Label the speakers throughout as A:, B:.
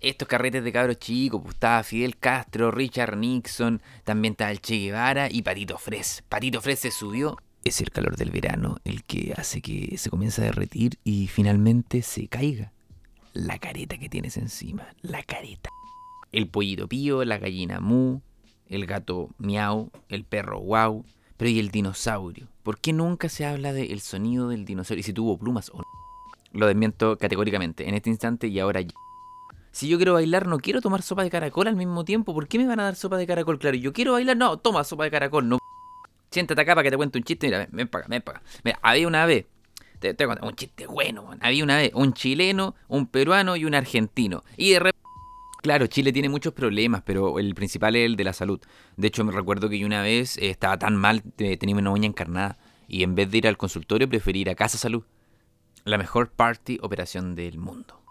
A: estos carretes de cabros chicos, pues estaba Fidel Castro, Richard Nixon, también estaba el Che Guevara y Patito Fres. Patito Fres se subió. Es el calor del verano el que hace que se comience a derretir y finalmente se caiga. La careta que tienes encima, la careta. El pollito pío, la gallina mu, el gato miau, el perro wow, pero ¿y el dinosaurio? ¿Por qué nunca se habla del sonido del dinosaurio y si tuvo plumas o no? Lo desmiento categóricamente en este instante y ahora ya. Si yo quiero bailar, no quiero tomar sopa de caracol al mismo tiempo. ¿Por qué me van a dar sopa de caracol? Claro, yo quiero bailar, no, toma sopa de caracol, no. Siéntate acá para que te cuente un chiste. Mira, ven, ven para acá, ven para acá. Mira, había una vez, te, te un chiste bueno, había una vez un chileno, un peruano y un argentino. Y de repente, claro, Chile tiene muchos problemas, pero el principal es el de la salud. De hecho, me recuerdo que yo una vez eh, estaba tan mal, tenía una uña encarnada. Y en vez de ir al consultorio, preferí ir a Casa Salud. La mejor party operación del mundo.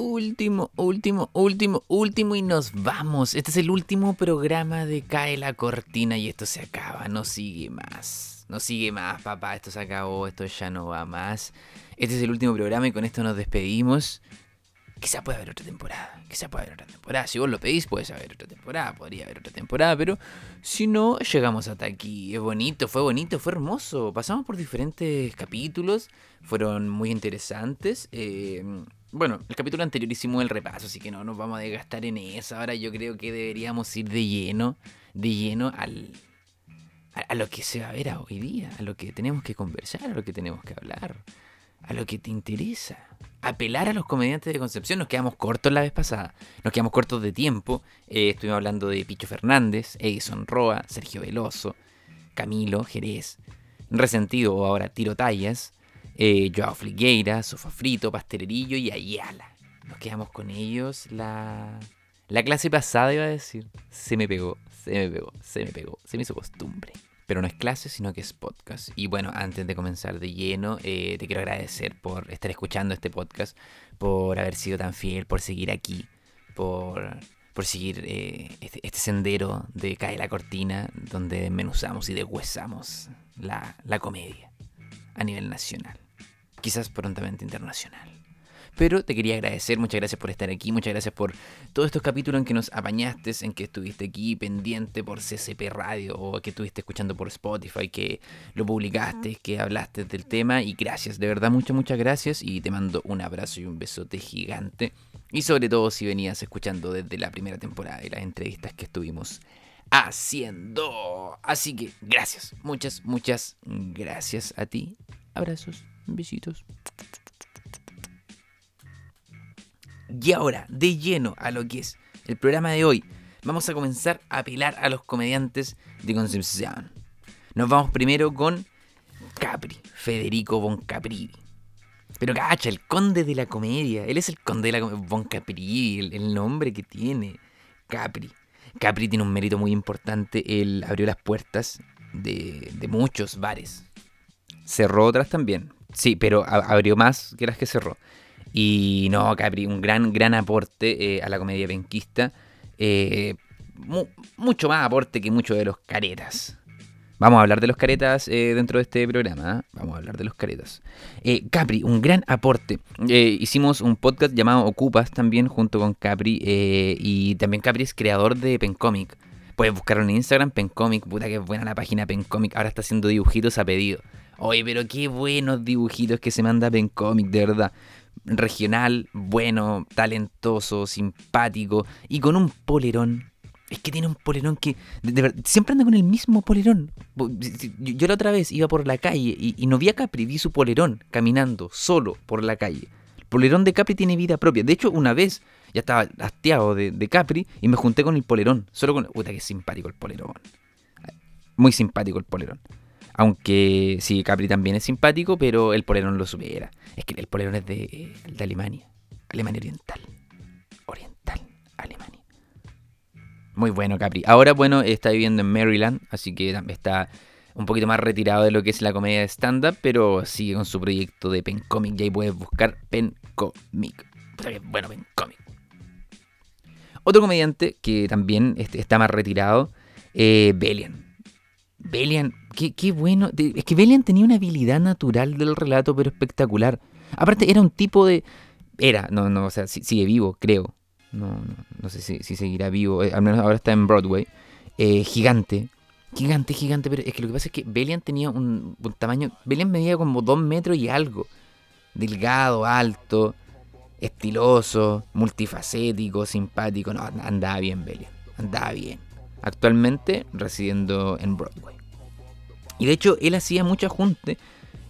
A: Último, último, último, último y nos vamos. Este es el último programa de Cae la Cortina y esto se acaba, no sigue más. No sigue más, papá, esto se acabó, esto ya no va más. Este es el último programa y con esto nos despedimos. Quizá pueda haber otra temporada, quizá pueda haber otra temporada. Si vos lo pedís, puede haber otra temporada, podría haber otra temporada, pero si no, llegamos hasta aquí. Es bonito, fue bonito, fue hermoso. Pasamos por diferentes capítulos, fueron muy interesantes. Eh, bueno, el capítulo anterior hicimos el repaso, así que no nos vamos a desgastar en eso. Ahora yo creo que deberíamos ir de lleno, de lleno al, a, lo que se va a ver hoy día, a lo que tenemos que conversar, a lo que tenemos que hablar, a lo que te interesa. Apelar a los comediantes de Concepción. Nos quedamos cortos la vez pasada. Nos quedamos cortos de tiempo. Eh, estuvimos hablando de Picho Fernández, Edison Roa, Sergio Veloso, Camilo Jerez, Resentido o ahora Tiro Tallas, eh, Joao Fligueira, Sofa Frito, Pastelerillo y Ayala. Nos quedamos con ellos la, la clase pasada, iba a decir. Se me pegó, se me pegó, se me pegó, se me hizo costumbre. Pero no es clase, sino que es podcast. Y bueno, antes de comenzar de lleno, eh, te quiero agradecer por estar escuchando este podcast, por haber sido tan fiel, por seguir aquí, por, por seguir eh, este, este sendero de Cae la Cortina, donde desmenuzamos y deshuesamos la, la comedia a nivel nacional. Quizás prontamente internacional. Pero te quería agradecer, muchas gracias por estar aquí, muchas gracias por todos estos capítulos en que nos apañaste, en que estuviste aquí pendiente por CCP Radio o que estuviste escuchando por Spotify, que lo publicaste, que hablaste del tema y gracias, de verdad muchas, muchas gracias y te mando un abrazo y un besote gigante. Y sobre todo si venías escuchando desde la primera temporada y las entrevistas que estuvimos haciendo. Así que gracias, muchas, muchas gracias a ti. Abrazos, besitos. Y ahora, de lleno a lo que es el programa de hoy, vamos a comenzar a apelar a los comediantes de Concepción. Nos vamos primero con Capri, Federico Von Capri. Pero cacha, el conde de la comedia. Él es el conde de la comedia. Von Capri, el, nombre que tiene. Capri. Capri tiene un mérito muy importante. Él abrió las puertas de muchos bares. Cerró otras también. Sí, pero abrió más que las que cerró. Y no, Capri, un gran, gran aporte eh, a la comedia penquista. Eh, mu- mucho más aporte que muchos de los caretas. Vamos a hablar de los caretas eh, dentro de este programa. ¿ah? Vamos a hablar de los caretas. Eh, Capri, un gran aporte. Eh, hicimos un podcast llamado Ocupas también junto con Capri. y también Capri es creador de Pencomic. Puedes buscarlo en Instagram, Pencomic. Puta que buena la página Pencomic. Ahora está haciendo dibujitos a pedido. Oye, pero qué buenos dibujitos que se manda Pencomic, de verdad. Regional, bueno, talentoso, simpático y con un polerón. Es que tiene un polerón que. de- de siempre anda con el mismo polerón. Yo, la otra vez iba por la calle y, y no vi a Capri, vi su polerón caminando solo por la calle. El polerón de Capri tiene vida propia. De hecho, una vez ya estaba hastiado de, de Capri y me junté con el polerón. Solo con. Puta, que simpático el polerón. Muy simpático el polerón. Aunque sí, Capri también es simpático, pero el polerón lo supera. Es que el polerón es de, de Alemania. Alemania Oriental. Oriental, Alemania. Muy bueno, Capri. Ahora, bueno, está viviendo en Maryland, así que tam- está un poquito más retirado de lo que es la comedia de stand-up, pero sigue con su proyecto de Pencomic. Y ahí puedes buscar Pencomic. Puta que Bueno, Pencomic. Otro comediante que también está más retirado, eh, Belian. Belian, qué, bueno. Es que Belian tenía una habilidad natural del relato, pero espectacular. Aparte, era un tipo de. Era, no, no, o sea, sigue vivo, creo. No, no, no sé si, seguirá vivo. Eh, al menos ahora está en Broadway. Eh, gigante. Gigante, gigante. Pero es que lo que pasa es que Belian tenía un, tamaño. Belian medía como dos metros y algo. Delgado, alto, estiloso, multifacético, simpático. No, andaba bien Belian. Andaba bien. Actualmente residiendo en Broadway. Y de hecho, él hacía mucha junte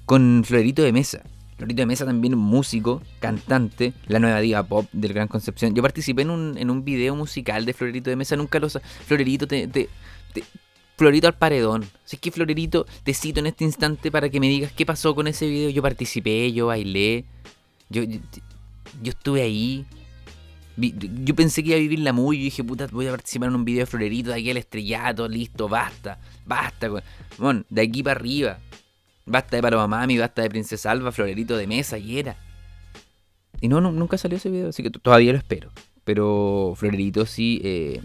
A: con Florito de Mesa. Florito de Mesa también músico, cantante, la nueva diva pop del Gran Concepción. Yo participé en un, en un video musical de Florito de Mesa, nunca lo... Florerito, te, Florito al paredón. Así que Florerito, te cito en este instante para que me digas qué pasó con ese video. Yo participé, yo bailé, yo, yo, estuve ahí. Yo pensé que iba a vivir la muy, yo dije, puta, voy a participar en un video de Florerito, de aquí al estrellato, listo, basta, basta. Bueno, de aquí para arriba. Basta de Paloma basta de Princesa Alba, Florerito de Mesa y era. Y no, nunca salió ese video, así que todavía lo espero. Pero Florerito sí, eh,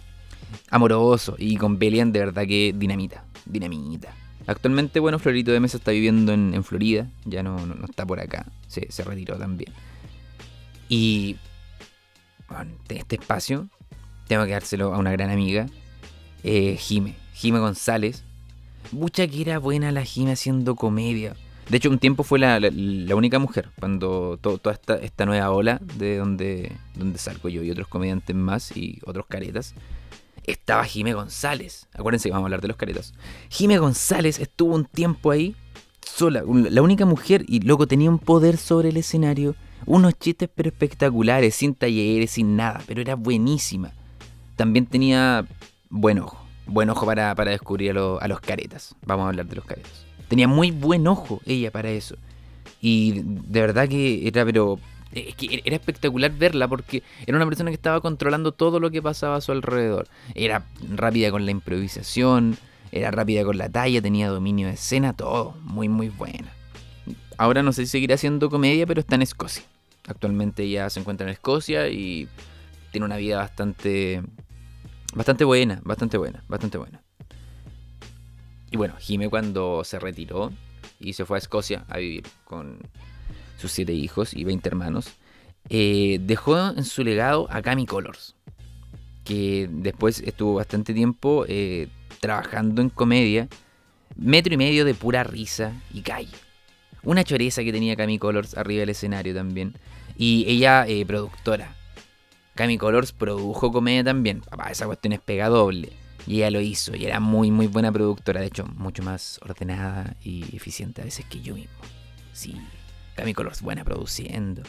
A: amoroso. Y con Belian de verdad que dinamita, dinamita. Actualmente, bueno, Florerito de Mesa está viviendo en, Florida, ya no, no, está por acá, se, se retiró también. Y bueno, este espacio tengo que dárselo a una gran amiga, eh, Jime, Jime González, Mucha que era buena la Jime haciendo comedia. De hecho, un tiempo fue la, única mujer, cuando toda esta, nueva ola de donde, donde salgo yo y otros comediantes más y otros caretas, estaba Jime González. Acuérdense que vamos a hablar de los caretas. Jime González estuvo un tiempo ahí, sola, la única mujer, y luego tenía un poder sobre el escenario. Unos chistes pero espectaculares, sin talleres, sin nada, pero era buenísima. También tenía buen ojo buen ojo para, descubrir a, los caretas. Vamos a hablar de los caretas. Tenía muy buen ojo ella para eso. Y de verdad que era, pero era espectacular verla porque era una persona que estaba controlando todo lo que pasaba a su alrededor. Era rápida con la improvisación, era rápida con la talla, tenía dominio de escena, todo muy muy buena. Ahora no sé si seguirá haciendo comedia, pero está en Escocia. Actualmente ya se encuentra en Escocia y tiene una vida bastante Bastante buena, bastante buena, bastante buena. Y bueno, Jime cuando se retiró y se fue a Escocia a vivir con sus siete hijos y 20 hermanos, eh, dejó en su legado a Cami Colors, que después estuvo bastante tiempo eh, trabajando en comedia, metro y medio de pura risa y calle. Una choreza que tenía Cami Colors arriba del escenario también. Y ella eh, productora, Cami Colors produjo comedia también. Papá, esa cuestión es pega doble. Y ella lo hizo. Y era muy, muy buena productora. De hecho, mucho más ordenada y eficiente a veces que yo mismo. Sí, Cami Colors, buena produciendo.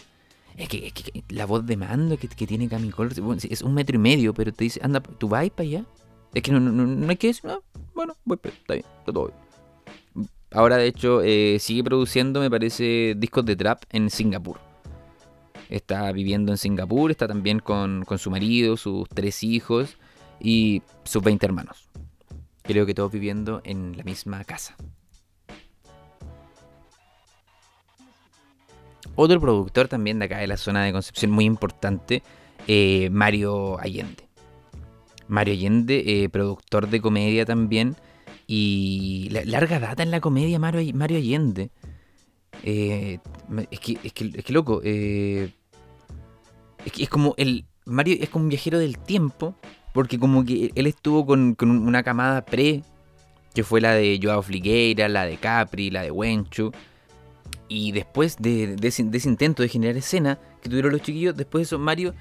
A: Es que, la voz de mando que, tiene Cami Colors es un metro y medio, pero te dice, anda, tú vas para allá. Es que no, hay que decir, no, bueno, voy, está bien, todo bien. Ahora, de hecho, eh, sigue produciendo, me parece, discos de trap en Singapur está viviendo en Singapur, está también con, su marido, sus tres hijos y sus 20 hermanos. Creo que todos viviendo en la misma casa. Otro productor también de acá de la zona de Concepción muy importante, eh, Mario Allende. Mario Allende, eh, productor de comedia también. Y larga data en la comedia, Mario, Mario Allende. Eh, es, que, es, que, es que loco. Eh, es, que es como el. Mario es como un viajero del tiempo. Porque como que él estuvo con, una camada pre. Que fue la de Joao Fligueira, la de Capri, la de Wenchu. Y después de, ese, intento de generar escena que tuvieron los chiquillos, después de eso Mario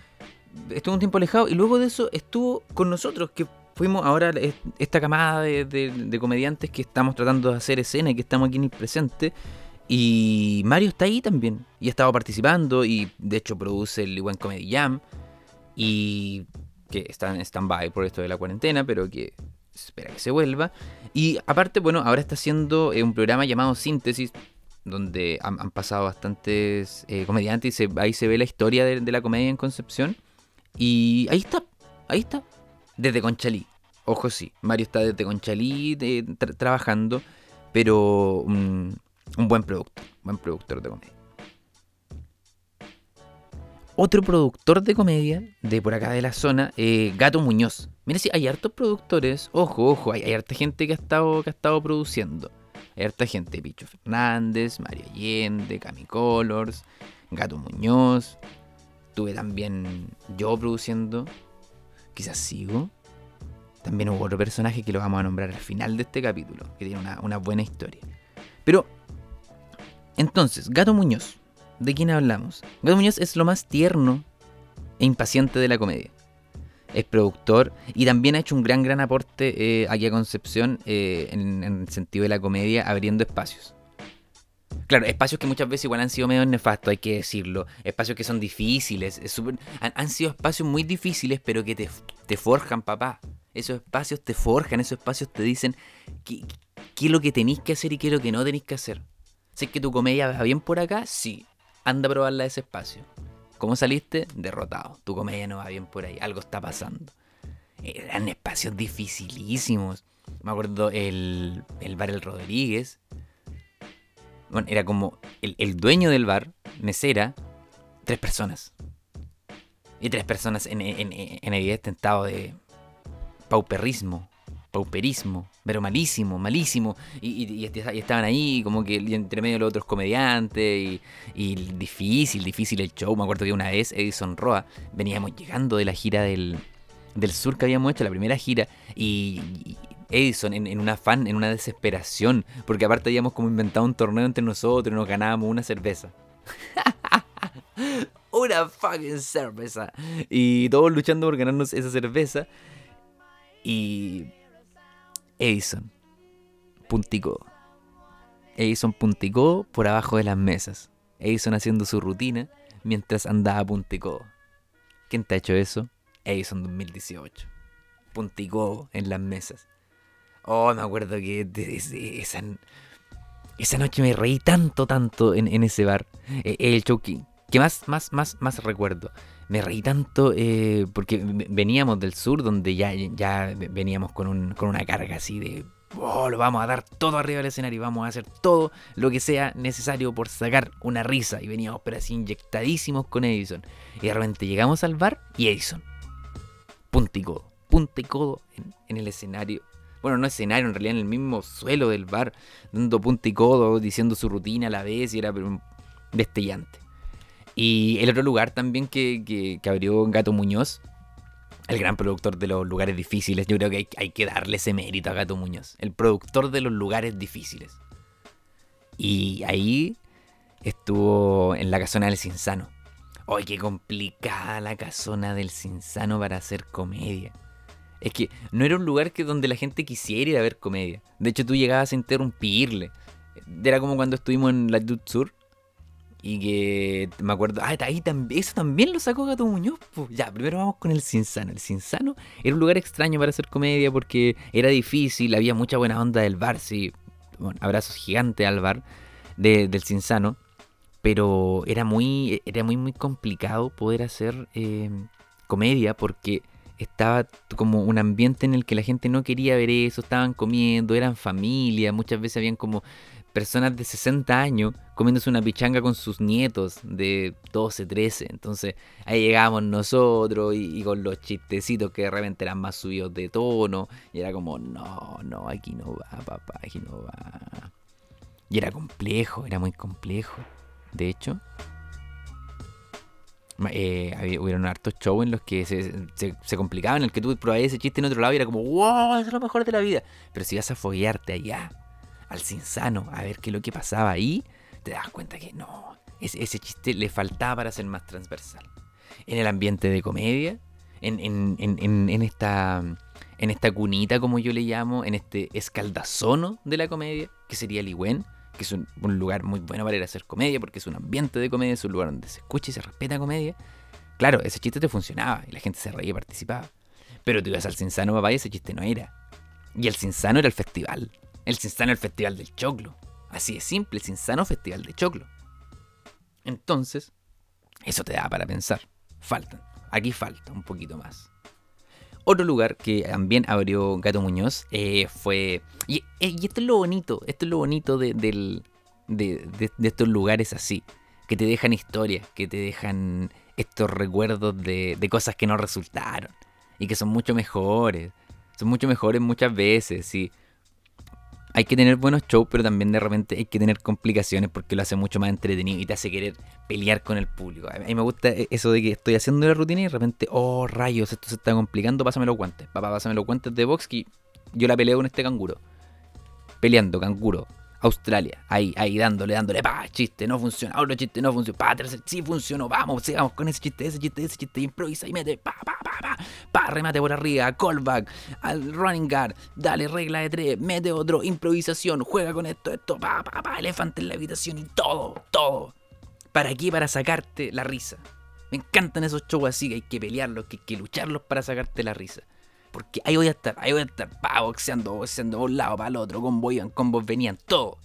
A: estuvo un tiempo alejado y luego de eso estuvo con nosotros, que fuimos ahora esta camada de, de, comediantes que estamos tratando de hacer escena y que estamos aquí en el presente. Y Mario está ahí también. Y ha estado participando. Y de hecho produce el buen Comedy Jam. Y que está en stand-by por esto de la cuarentena, pero que espera que se vuelva. Y aparte, bueno, ahora está haciendo eh, un programa llamado Síntesis, donde han, pasado bastantes eh, comediantes y ahí se ve la historia de, la comedia en Concepción. Y ahí está, ahí está, desde Conchalí. Ojo, sí, Mario está desde Conchalí trabajando, pero un buen productor, buen productor de comedia. otro productor de comedia de por acá de la zona, eh, Gato Muñoz. Mira, si hay hartos productores, ojo, ojo, hay, hay, harta gente que ha, estado, que ha estado produciendo. Hay harta gente, Picho Fernández, Mario Allende, Cami Colors, Gato Muñoz. Tuve también yo produciendo, quizás sigo. También hubo otro personaje que lo vamos a nombrar al final de este capítulo, que tiene una, buena historia. Pero, entonces, Gato Muñoz ¿De quién hablamos? Gato Muñoz es lo más tierno e impaciente de la comedia. Es productor y también ha hecho un gran, gran aporte eh, aquí a Concepción eh, en, el sentido de la comedia, abriendo espacios. Claro, espacios que muchas veces igual han sido medio nefastos, hay que decirlo. Espacios que son difíciles. han, sido espacios muy difíciles, pero que te, forjan, papá. Esos espacios te forjan, esos espacios te dicen qué, qué es lo que tenéis que hacer y qué es lo que no tenéis que hacer. ¿Sé que tu comedia va bien por acá? Sí anda a probarla ese espacio. ¿Cómo saliste? Derrotado. Tu comedia no va bien por ahí. Algo está pasando. Eran espacios dificilísimos. Me acuerdo el, el bar El Rodríguez. Bueno, era como el, dueño del bar, mesera, tres personas. Y tres personas en, en, en evidente estado de pauperrismo pauperismo, pero malísimo, malísimo. Y, estaban ahí como que entre medio los otros comediantes y, difícil, difícil el show. Me acuerdo que una vez Edison Roa veníamos llegando de la gira del, sur que habíamos hecho, la primera gira, y, Edison en, un afán, en una desesperación, porque aparte habíamos como inventado un torneo entre nosotros y nos ganábamos una cerveza. una fucking cerveza. Y todos luchando por ganarnos esa cerveza. Y Edison punticó. Edison punticó por abajo de las mesas. Edison haciendo su rutina mientras andaba punticó. ¿Quién te ha hecho eso? Edison 2018. Punticó en las mesas. Oh, me acuerdo que esa, esa, noche me reí tanto, tanto en, ese bar. E, el show que, más, más, más, más recuerdo me reí tanto eh, porque veníamos del sur donde ya, ya veníamos con, un, con una carga así de, oh, lo vamos a dar todo arriba del escenario y vamos a hacer todo lo que sea necesario por sacar una risa. Y veníamos pero así inyectadísimos con Edison. Y de repente llegamos al bar y Edison, punta y codo, punta y codo en, el escenario. Bueno, no escenario, en realidad en el mismo suelo del bar, dando punta y codo, diciendo su rutina a la vez y era destellante. Y el otro lugar también que, abrió Gato Muñoz, el gran productor de los lugares difíciles. Yo creo que hay, que darle ese mérito a Gato Muñoz. El productor de los lugares difíciles. Y ahí estuvo en la casona del Cinsano. ¡Ay, qué complicada la casona del Cinsano para hacer comedia! Es que no era un lugar que donde la gente quisiera ir a ver comedia. De hecho, tú llegabas a interrumpirle. Era como cuando estuvimos en la Dut Sur y que me acuerdo, ah, ahí también, eso también lo sacó Gato Muñoz. Ya, primero vamos con el Cinsano. El Cinsano era un lugar extraño para hacer comedia porque era difícil, había mucha buena onda del bar, sí. Bueno, abrazos gigantes al bar del Cinsano. Pero era muy, era muy, muy complicado poder hacer eh, comedia porque estaba como un ambiente en el que la gente no quería ver eso, estaban comiendo, eran familia, muchas veces habían como personas de 60 años comiéndose una pichanga con sus nietos de 12, 13. Entonces ahí llegábamos nosotros y, con los chistecitos que de repente eran más subidos de tono. Y era como, no, no, aquí no va, papá, aquí no va. Y era complejo, era muy complejo. De hecho, eh, hubieron hartos shows en los que se, complicaban, en el que tú probabas ese chiste en otro lado y era como, wow, es lo mejor de la vida. Pero si vas a foguearte allá al Cinsano a ver qué es lo que pasaba ahí, te das cuenta que no, ese, ese chiste le faltaba para ser más transversal. En el ambiente de comedia, en, en, en, en, esta, en esta cunita, como yo le llamo, en este escaldazono de la comedia, que sería el Iwen, que es un, lugar muy bueno para ir a hacer comedia, porque es un ambiente de comedia, es un lugar donde se escucha y se respeta comedia. Claro, ese chiste te funcionaba y la gente se reía y participaba. Pero tú ibas al Cinsano, papá, y ese chiste no era. Y el Cinsano era el festival. El Cinsano el Festival del Choclo. Así de simple, el Cinsano Festival de Choclo. Entonces, eso te da para pensar. Faltan. Aquí falta un poquito más. Otro lugar que también abrió Gato Muñoz eh, fue... Eh, y, esto es lo bonito, esto es lo bonito de, estos lugares así, que te dejan historias, que te dejan estos recuerdos de, de cosas que no resultaron y que son mucho mejores. Son mucho mejores muchas veces, sí hay que tener buenos shows, pero también de repente hay que tener complicaciones porque lo hace mucho más entretenido y te hace querer pelear con el público. A mí me gusta eso de que estoy haciendo la rutina y de repente, oh rayos, esto se está complicando, pásame los guantes. Papá, pásame los guantes de box que yo la peleo con este canguro. Peleando, canguro. Australia, ahí, ahí, dándole, dándole, pa, chiste, no funciona, otro chiste, no funciona, pa, tercer, sí funcionó, vamos, sigamos con ese chiste, ese chiste, ese chiste, improvisa y mete, pa, pa, pa, pa, pa, remate por arriba, callback, al running guard, dale, regla de tres, mete otro, improvisación, juega con esto, esto, pa, pa, pa, elefante en la habitación y todo, todo. ¿Para qué? Para sacarte la risa. Me encantan esos shows así, que hay que pelearlos, que hay que lucharlos para sacarte la risa. Porque ahí voy a estar, ahí voy a estar, pa, boxeando, boxeando de un lado para el otro, combos iban, combos venían, todo.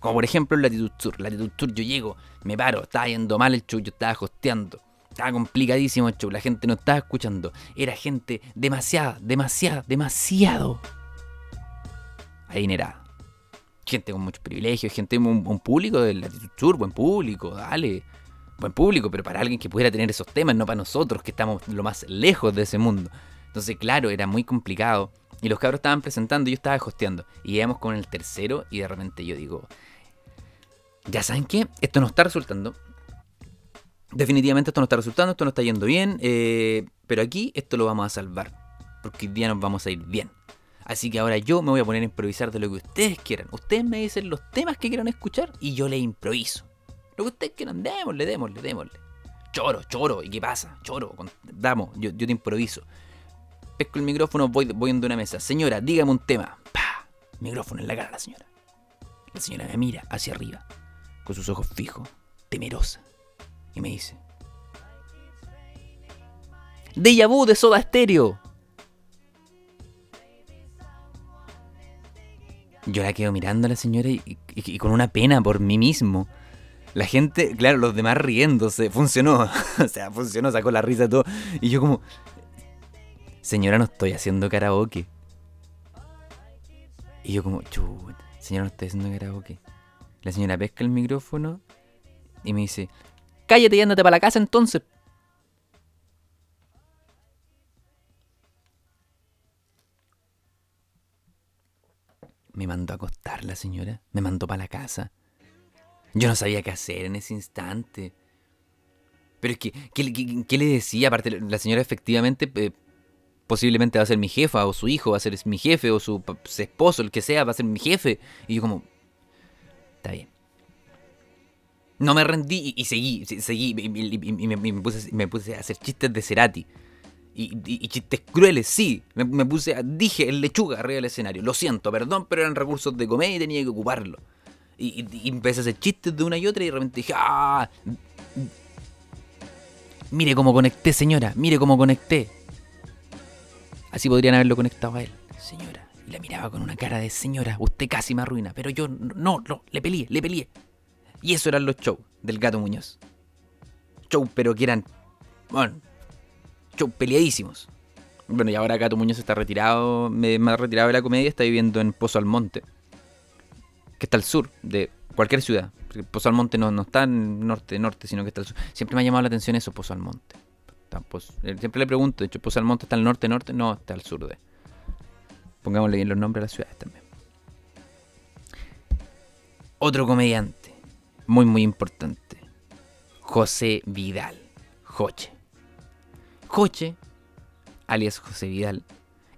A: Como por ejemplo en Latitud Sur. Latitud Sur yo llego, me paro, estaba yendo mal el show, yo estaba hosteando. Estaba complicadísimo el show, la gente no estaba escuchando. Era gente demasiada, demasiada, demasiado adinerada. Gente con muchos privilegios, gente, un, un público de Latitud Sur, buen público, dale. Buen público, pero para alguien que pudiera tener esos temas, no para nosotros que estamos lo más lejos de ese mundo. Entonces, claro, era muy complicado. Y los cabros estaban presentando y yo estaba hosteando. Y íbamos con el tercero y de repente yo digo, ya saben qué, esto no está resultando. Definitivamente esto no está resultando, esto no está yendo bien. Eh, pero aquí esto lo vamos a salvar. Porque hoy día nos vamos a ir bien. Así que ahora yo me voy a poner a improvisar de lo que ustedes quieran. Ustedes me dicen los temas que quieran escuchar y yo les improviso. Lo que ustedes quieran, démosle, démosle, démosle. Choro, choro, ¿y qué pasa? Choro, damos, yo, yo te improviso pesco el micrófono, voy, voy en una mesa. Señora, dígame un tema. ¡Pah! Micrófono en la cara la señora. La señora me mira hacia arriba, con sus ojos fijos, temerosa, y me dice: Deja vu de soda estéreo. Yo la quedo mirando a la señora y, con una pena por mí mismo. La gente, claro, los demás riéndose, funcionó. o sea, funcionó, sacó la risa todo. Y yo como, señora, no estoy haciendo karaoke. Y yo como, chuta, señora, no estoy haciendo karaoke. La señora pesca el micrófono y me dice, cállate y ándate para la casa entonces. Me mandó a acostar la señora, me mandó para la casa. Yo no sabía qué hacer en ese instante. Pero es que, ¿qué, le decía? Aparte, la señora efectivamente eh, posiblemente va a ser mi jefa o su hijo va a ser mi jefe o su esposo, el que sea, va a ser mi jefe. Y yo como, está bien. No me rendí y, seguí, seguí y, me, puse, a hacer chistes de Cerati. Y, chistes crueles, sí. Me, puse, dije el lechuga arriba del escenario. Lo siento, perdón, pero eran recursos de comedia y tenía que ocuparlo. Y, empecé a hacer chistes de una y otra y de repente dije, ¡ah! Mire cómo conecté, señora, mire cómo conecté. Así podrían haberlo conectado a él. Señora. Y la miraba con una cara de señora, usted casi me arruina. Pero yo no, no, le peleé, le peleé. Y eso eran los shows del gato Muñoz. Show, pero que eran. Bueno, show peleadísimos. Bueno, y ahora Gato Muñoz está retirado, ha retirado de la comedia, está viviendo en Pozo Almonte, que está al sur de cualquier ciudad. Pozo Almonte no, no está en norte, norte, sino que está al sur. Siempre me ha llamado la atención eso, Pozo Almonte. Pues, eh, siempre le pregunto, de hecho, pues Almonte está al norte, norte, no, está al sur de. Pongámosle bien los nombres a las ciudades también. Otro comediante, muy muy importante, José Vidal, Joche. Joche, alias José Vidal,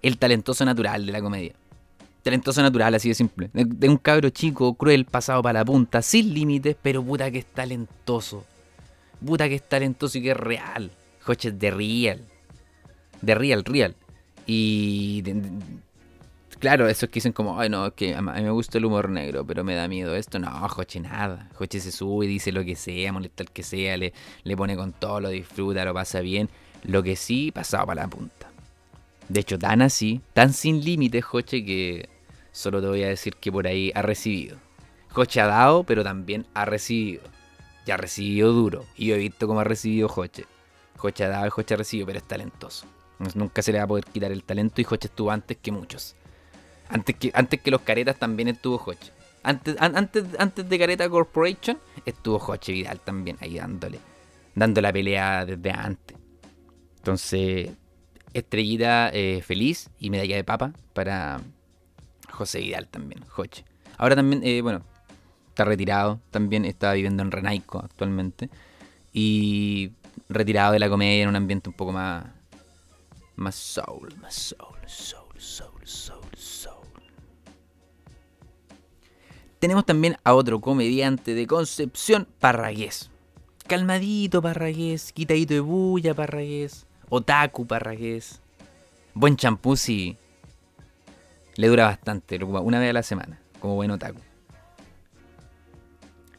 A: el talentoso natural de la comedia. Talentoso natural, así de simple. De, un cabro chico, cruel, pasado para la punta, sin límites, pero puta que es talentoso. Puta que es talentoso y que es real coches de real. De real, real. Y claro, esos que dicen como, ay no, que a mí me gusta el humor negro, pero me da miedo esto. No, Joche nada. Joche se sube, dice lo que sea, molesta el que sea, le, le pone con todo, lo disfruta, lo pasa bien. Lo que sí, pasaba para la punta. De hecho, tan así, tan sin límites, Joche, que solo te voy a decir que por ahí ha recibido. Joche ha dado, pero también ha recibido. Ya ha recibido duro. Y yo he visto cómo ha recibido Joche. Joche ha dado y Joche ha recibido, pero es talentoso. Nunca se le va a poder quitar el talento y Joche estuvo antes que muchos. Antes que, antes que los caretas también estuvo Joche. Antes, antes, antes de Careta Corporation estuvo Joche Vidal también ahí dándole. dando la pelea desde antes. Entonces, estrellita eh, feliz y medalla de papa para José Vidal también, Joche. Ahora también, eh, bueno, está retirado, también está viviendo en Renaico actualmente. Y retirado de la comedia en un ambiente un poco más, más soul, más soul, soul, soul, soul. Tenemos también a otro comediante de Concepción, Parragués. Calmadito Parragués, quitadito de bulla Parragués, otaku Parragués. Buen champú. Le dura bastante, lo ocupa una vez a la semana, como buen otaku.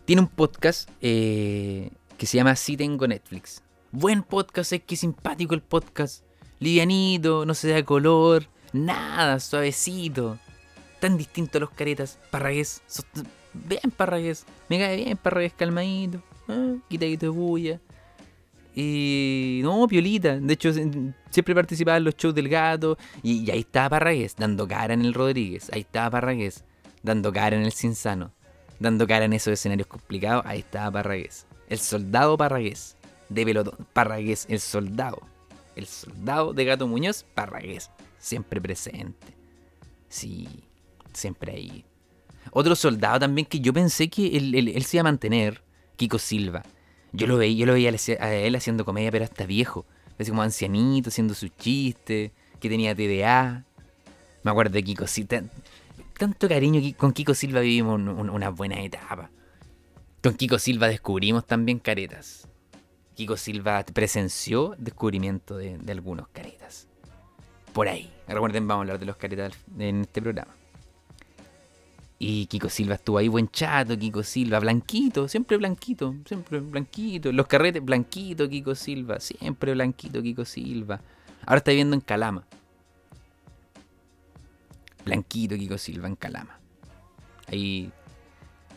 A: Tiene un podcast eh, que se llama Si Tengo Netflix. Buen podcast, es que simpático el podcast. Livianito, no se da color, nada, suavecito. Tan distinto a los caretas. Parragués, bien Parragués. Me cae bien Parragués calmadito. Ah, quitadito de bulla. Y no, piolita. De hecho, siempre participaba en los shows del gato. Y, y ahí estaba Parragués, dando cara en el Rodríguez. Ahí estaba Parragués, dando cara en el Cinzano. Dando cara en esos escenarios complicados. Ahí estaba Parragués. El soldado Parragués. De pelotón. Parragués, el soldado. El soldado de Gato Muñoz, Parragués. Siempre presente. Sí, siempre ahí. Otro soldado también que yo pensé que él, él- se iba a mantener. Kiko Silva. Yo lo veía, yo lo veía a él haciendo comedia, pero hasta viejo. Así como ancianito, haciendo sus chistes, que tenía TDA. Me acuerdo de Kiko Silva. Tanto cariño con Kiko Silva vivimos un- un- una buena etapa. Con Kiko Silva descubrimos también caretas. Kiko Silva presenció descubrimiento de, de algunos caretas. Por ahí. Recuerden, vamos a hablar de los caretas en este programa. Y Kiko Silva estuvo ahí, buen chato, Kiko Silva, blanquito, siempre blanquito, siempre blanquito. Los carretes, blanquito, Kiko Silva, siempre blanquito, Kiko Silva. Ahora está viviendo en Calama. Blanquito, Kiko Silva, en Calama. Ahí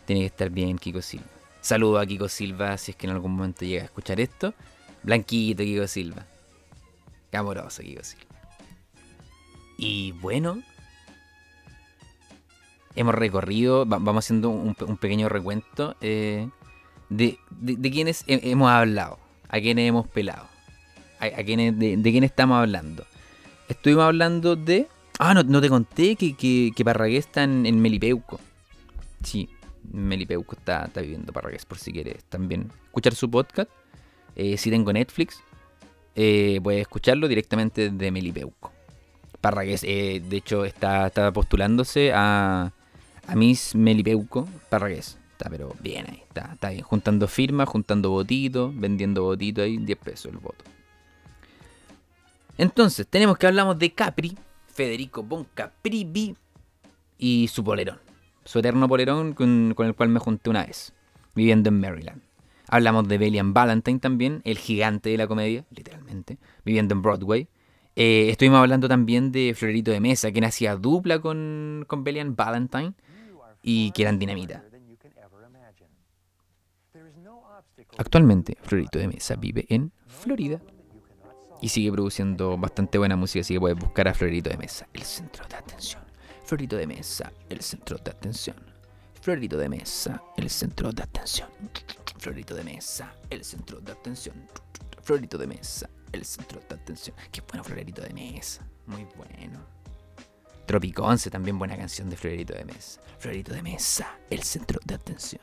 A: tiene que estar bien, Kiko Silva. Saludo a Kiko Silva si es que en algún momento llega a escuchar esto. Blanquito, Kiko Silva. Amoroso, Kiko Silva. Y bueno, hemos recorrido, va- vamos haciendo un, pe- un pequeño recuento eh, de, de, de quienes he- hemos hablado, a quienes hemos pelado, a, a de, de quién estamos hablando. Estuvimos hablando de... Ah, no, no te conté que, que, Parragués está en, en Melipeuco. Sí, Melipeuco está, viviendo Parragués, por si quieres también escuchar su podcast. Eh, si tengo Netflix, eh, puedes escucharlo directamente de Melipeuco. Parragués, eh, de hecho, está, está postulándose a, a Miss Melipeuco Parragués. Está, pero bien ahí, está, está bien. Juntando firmas, juntando votitos, vendiendo votitos ahí, 10 pesos el voto. Entonces, tenemos que hablamos de Capri, Federico Bon Caprivi y su polerón. Su eterno polerón con, el cual me junté una vez, viviendo en Maryland. Hablamos de Bellian Valentine también, el gigante de la comedia, literalmente, viviendo en Broadway. Eh, estuvimos hablando también de Florerito de Mesa, quien hacía dupla con, con Bellian Valentine y que eran dinamita. Actualmente, Florerito de Mesa vive en Florida y sigue produciendo bastante buena música, así que puedes buscar a Florerito de Mesa, el centro de atención. Florerito de Mesa, el centro de atención. Florerito de Mesa, el centro de atención. Florerito de Mesa, el centro de atención. Florerito de Mesa, el centro de atención. Qué bueno Florerito de Mesa, muy bueno. Tropiconce, también buena canción de Florerito de Mesa. Florerito de Mesa, el centro de atención.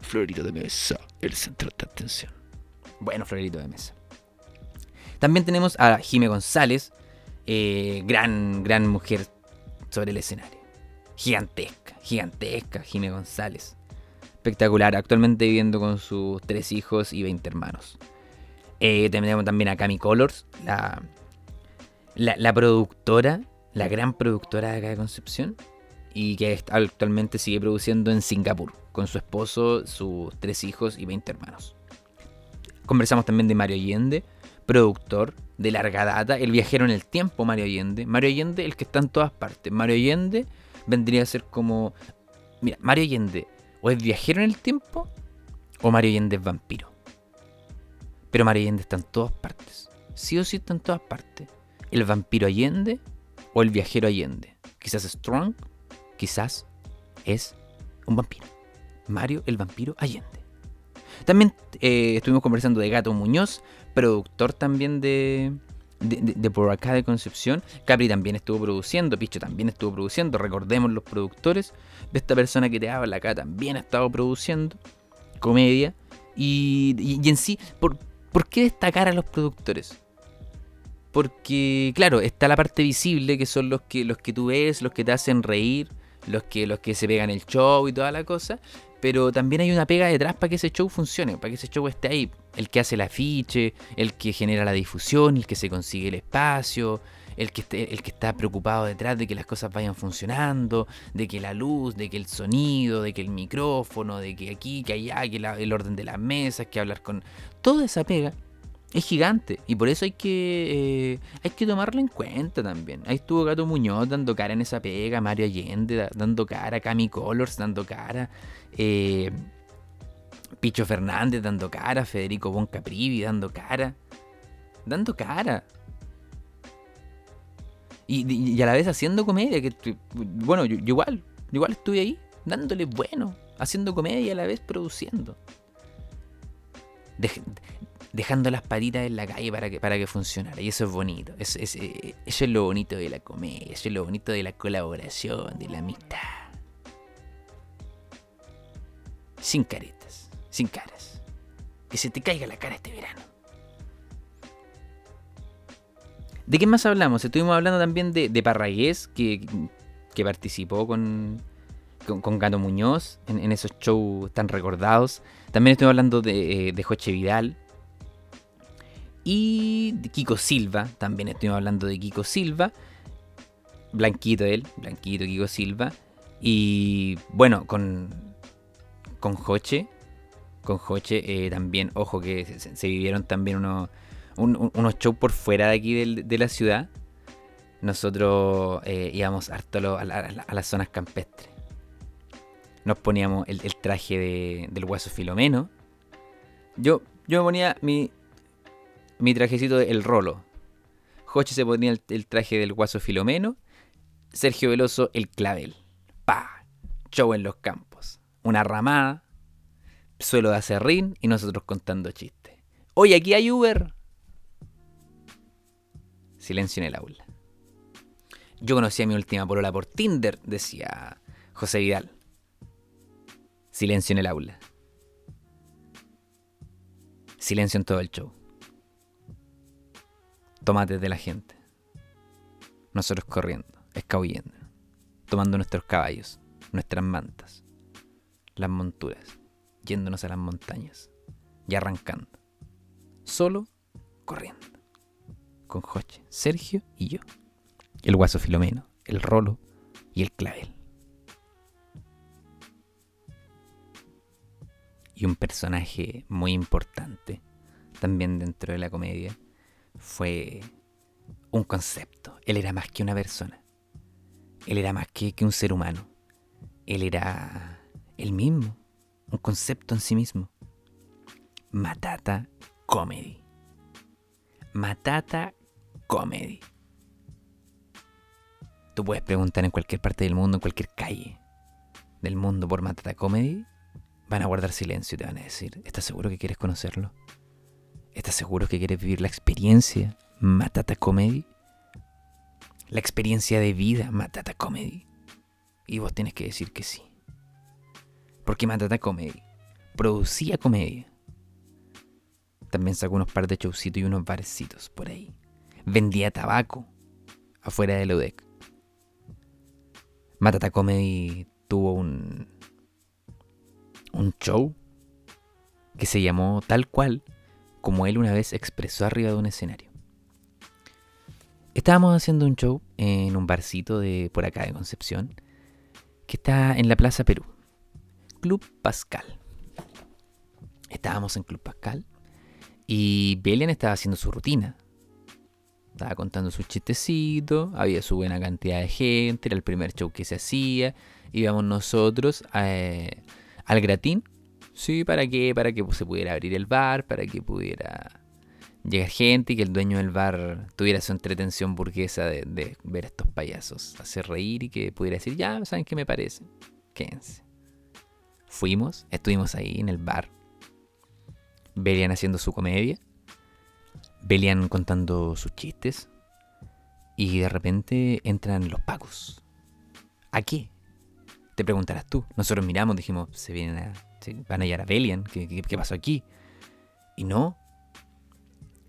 A: Florerito de Mesa, el centro de atención. Bueno, Florerito de Mesa. También tenemos a Jime González, eh, gran, gran mujer sobre el escenario. Gigantesca, gigantesca, Jime González. Espectacular, actualmente viviendo con sus tres hijos y 20 hermanos. Eh, tenemos también a Cami Colors, la, la, la productora, la gran productora de acá de Concepción, y que actualmente sigue produciendo en Singapur, con su esposo, sus tres hijos y 20 hermanos. Conversamos también de Mario Allende, productor de larga data, el viajero en el tiempo, Mario Allende. Mario Allende, el que está en todas partes. Mario Allende vendría a ser como. Mira, Mario Allende o es viajero en el tiempo o Mario Allende es vampiro. Pero Mario Allende está en todas partes. Sí o sí está en todas partes. El vampiro Allende o el viajero Allende. Quizás Strong, quizás es un vampiro. Mario el vampiro Allende. También eh, estuvimos conversando de Gato Muñoz, productor también de, de, por acá de Concepción. Capri también estuvo produciendo, Picho también estuvo produciendo. Recordemos los productores de esta persona que te habla acá también ha estado produciendo comedia. Y, en sí, ¿por, ¿por qué destacar a los productores? Porque, claro, está la parte visible, que son los que, los que tú ves, los que te hacen reír, los que, los que se pegan el show y toda la cosa. Pero también hay una pega detrás para que ese show funcione, para que ese show esté ahí. El que hace el afiche, el que genera la difusión, el que se consigue el espacio, el que, esté, el que está preocupado detrás de que las cosas vayan funcionando, de que la luz, de que el sonido, de que el micrófono, de que aquí, que allá, que el orden de las mesas, que hablar con... Toda esa pega es gigante y por eso hay que eh, hay que tomarlo en cuenta también. Ahí estuvo Gato Muñoz dando cara en esa pega, Mario Allende dando cara, Cami Colors dando cara, eh, Picho Fernández dando cara, Federico Boncaprivi dando cara, dando cara. Y, a la vez haciendo comedia, que bueno, yo, igual, igual estuve ahí, dándole bueno, haciendo comedia y a la vez produciendo dejando las patitas en la calle para que, para que funcionara. Y eso es bonito. Eh, eso es lo bonito de la comedia. Eso es lo bonito de la colaboración, de la amistad. Sin caretas, sin caras. Que se te caiga la cara este verano. ¿De qué más hablamos? Estuvimos hablando también de, de Parragués, que, que participó con, con, Gato Muñoz en, esos shows tan recordados. También estuvimos hablando de, eh, de Joche Vidal, y Kiko Silva, también estuvimos hablando de Kiko Silva. Blanquito él, blanquito Kiko Silva. Y bueno, con, con Joche. Con Joche eh, también, ojo que se, vivieron también unos, unos shows por fuera de aquí de, la ciudad. Nosotros eh, íbamos harto a, las zonas campestres. Nos poníamos el, traje del hueso filomeno. Yo, yo me ponía mi, mi trajecito de El Rolo. Joche se ponía el, traje del Guaso Filomeno. Sergio Veloso el clavel. Pa. Show en los campos. Una ramada. Suelo de acerrín y nosotros contando chistes. Hoy aquí hay Uber. Silencio en el aula. Yo conocí a mi última polola por Tinder, decía José Vidal. Silencio en el aula. Silencio en todo el show tomates de la gente. Nosotros corriendo, escabullendo, tomando nuestros caballos, nuestras mantas, las monturas, yéndonos a las montañas y arrancando. Solo corriendo. Con Joche, Sergio y yo. El guaso Filomeno, el rolo y el clavel. Y un personaje muy importante también dentro de la comedia fue un concepto. Él era más que una persona. Él era más que, un ser humano. Él era el mismo, un concepto en sí mismo. Matata Comedy. Matata Comedy. Tú puedes preguntar en cualquier parte del mundo, en cualquier calle del mundo por Matata Comedy. Van a guardar silencio y te van a decir, ¿estás seguro que quieres conocerlo? ¿Estás seguro que quieres vivir la experiencia Matata Comedy? La experiencia de vida Matata Comedy. Y vos tienes que decir que sí. Porque Matata Comedy producía comedia. También sacó unos par de showcitos y unos barcitos por ahí. Vendía tabaco afuera de UDEC. Matata Comedy tuvo un, un show que se llamó tal cual como él una vez expresó arriba de un escenario. Estábamos haciendo un show en un barcito de por acá de Concepción, que está en la Plaza Perú. Club Pascal. Estábamos en Club Pascal y Belen estaba haciendo su rutina. Estaba contando sus chistecitos, había su buena cantidad de gente, era el primer show que se hacía. Íbamos nosotros eh, al gratín Sí, ¿para qué? Para que se pudiera abrir el bar, para que pudiera llegar gente y que el dueño del bar tuviera su entretención burguesa de, ver a estos payasos hacer reír y que pudiera decir, ya, ¿saben qué me parece? Quédense. Fuimos, estuvimos ahí en el bar. Belian haciendo su comedia, Belian contando sus chistes, y de repente entran los pacos. ¿A qué? Te preguntarás tú. Nosotros miramos, dijimos, se vienen a, van a llegar a Belian, ¿Qué, pasó aquí? Y no.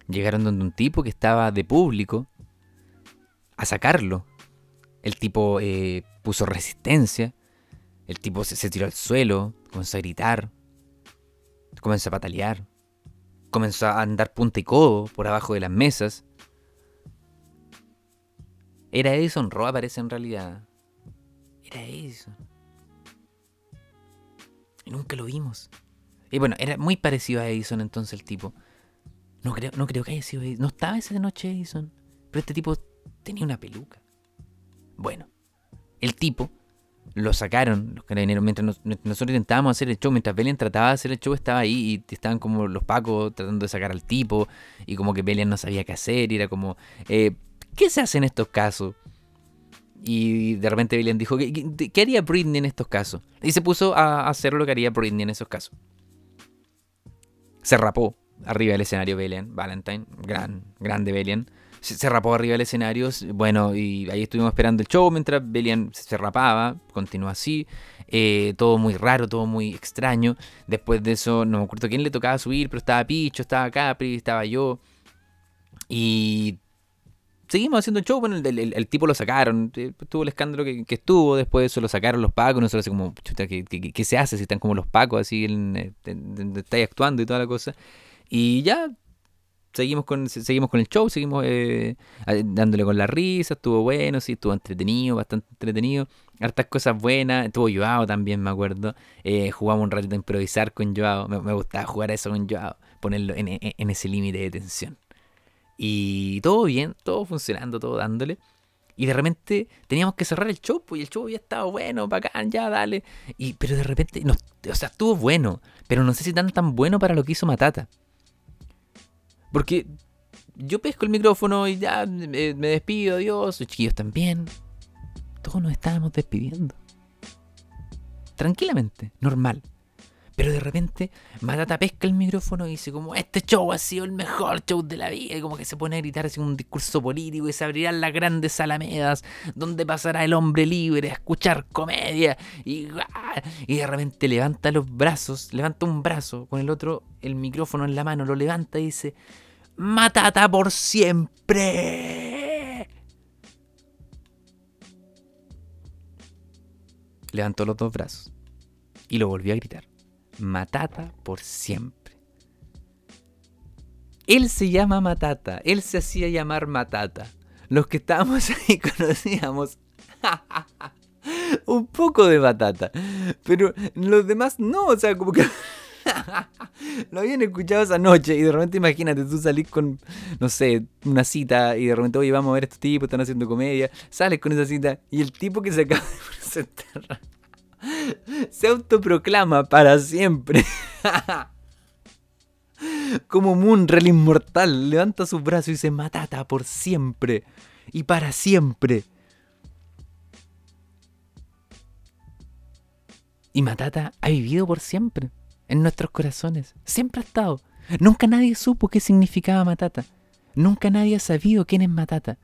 A: Llegaron donde un tipo que estaba de público a sacarlo. El tipo eh, puso resistencia. El tipo se, se, tiró al suelo, comenzó a gritar, comenzó a patalear, comenzó a andar punta y codo por abajo de las mesas. Era Edison Roa, parece en realidad. Era Edison. Y nunca lo vimos. Y bueno, era muy parecido a Edison entonces el tipo. No creo, no creo que haya sido Edison. No estaba esa noche Edison. Pero este tipo tenía una peluca. Bueno, el tipo lo sacaron los carabineros mientras nosotros intentábamos hacer el show, mientras Belian trataba de hacer el show, estaba ahí y estaban como los pacos tratando de sacar al tipo y como que Belian no sabía qué hacer y era como, eh, ¿qué se hace en estos casos? Y de repente Belian dijo, ¿qué, haría Britney en estos casos? Y se puso a hacer lo que haría Britney en esos casos. Se rapó arriba del escenario Belian, Valentine, gran, grande Belian se, rapó arriba del escenario. Bueno, y ahí estuvimos esperando el show mientras Belian se rapaba. Continuó así. Eh, todo muy raro, todo muy extraño. Después de eso, no me acuerdo quién le tocaba subir, pero estaba Picho, estaba Capri, estaba yo. Y seguimos haciendo el show. Bueno, el, tipo lo sacaron. Eh, tuvo el escándalo que, estuvo. Después de eso lo sacaron los pacos. Nosotros así como, ¿qué, se hace si están como los pacos así? Eh, está actuando y toda la cosa. Y ya seguimos con, seguimos con el show, seguimos eh, dándole con la risa, estuvo bueno, sí, estuvo entretenido, bastante entretenido. Hartas cosas buenas, estuvo Joao también, me acuerdo. Eh, jugamos un ratito a improvisar con Joao, me, gustaba jugar eso con Joao, ponerlo en, en ese límite de tensión. Y todo bien, todo funcionando, todo dándole. Y de repente teníamos que cerrar el show, pues, y el show había estado bueno, bacán, ya, dale. Y, pero de repente, no, o sea, estuvo bueno, pero no sé si tan tan bueno para lo que hizo Matata. Porque yo pesco el micrófono y ya me, despido, adiós, los chiquillos también. Todos nos estábamos despidiendo. Tranquilamente, normal. Pero de repente Matata pesca el micrófono y dice como este show ha sido el mejor show de la vida. Y como que se pone a gritar así un discurso político y se abrirán las grandes alamedas donde pasará el hombre libre a escuchar comedia. Y, y de repente levanta los brazos, levanta un brazo con el otro, el micrófono en la mano, lo levanta y dice, Matata por siempre. Levantó los dos brazos y lo volvió a gritar. Matata por siempre. Él se llama Matata, él se hacía llamar Matata. Los que estábamos ahí conocíamos un poco de Matata, pero los demás no, o sea, como que lo habían escuchado esa noche y de repente imagínate, tú salís con, no sé, una cita y de repente, oye, vamos a ver a estos tipos, están haciendo comedia, sales con esa cita y el tipo que se acaba de presentar se autoproclama para siempre. Como Munrel inmortal, levanta sus brazos y se matata por siempre y para siempre. Y Matata ha vivido por siempre, en nuestros corazones. Siempre ha estado. Nunca nadie supo qué significaba Matata. Nunca nadie ha sabido quién es Matata.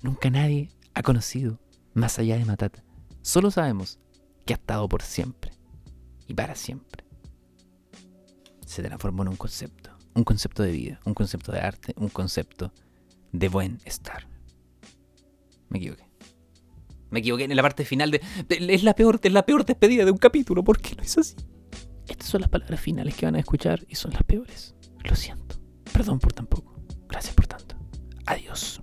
A: Nunca nadie ha conocido más allá de Matata. Solo sabemos que ha estado por siempre y para siempre. Se transformó en un concepto, un concepto de vida, un concepto de arte, un concepto de buen estar. Me equivoqué. Me equivoqué en la parte final de, es la peor, es la peor despedida de un capítulo. ¿Por qué lo hizo así? Estas son las palabras finales que van a escuchar y son las peores. Lo siento. Perdón por tan poco. Gracias por tanto. Adiós.